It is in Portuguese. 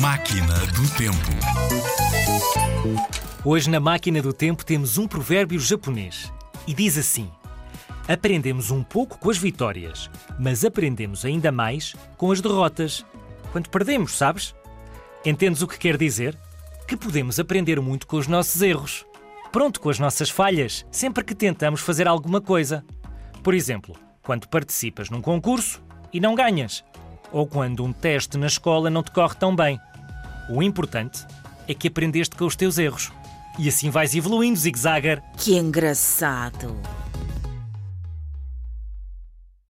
Máquina do Tempo. Hoje, na Máquina do Tempo, temos um provérbio japonês. E diz assim: Aprendemos um pouco com as vitórias, mas aprendemos ainda mais com as derrotas. Quando perdemos, sabes? Entendes o que quer dizer? Que podemos aprender muito com os nossos erros. Pronto, com as nossas falhas, sempre que tentamos fazer alguma coisa. Por exemplo, quando participas num concurso e não ganhas ou quando um teste na escola não te corre tão bem. O importante é que aprendeste com os teus erros. E assim vais evoluindo, Zig Zagger. Que engraçado!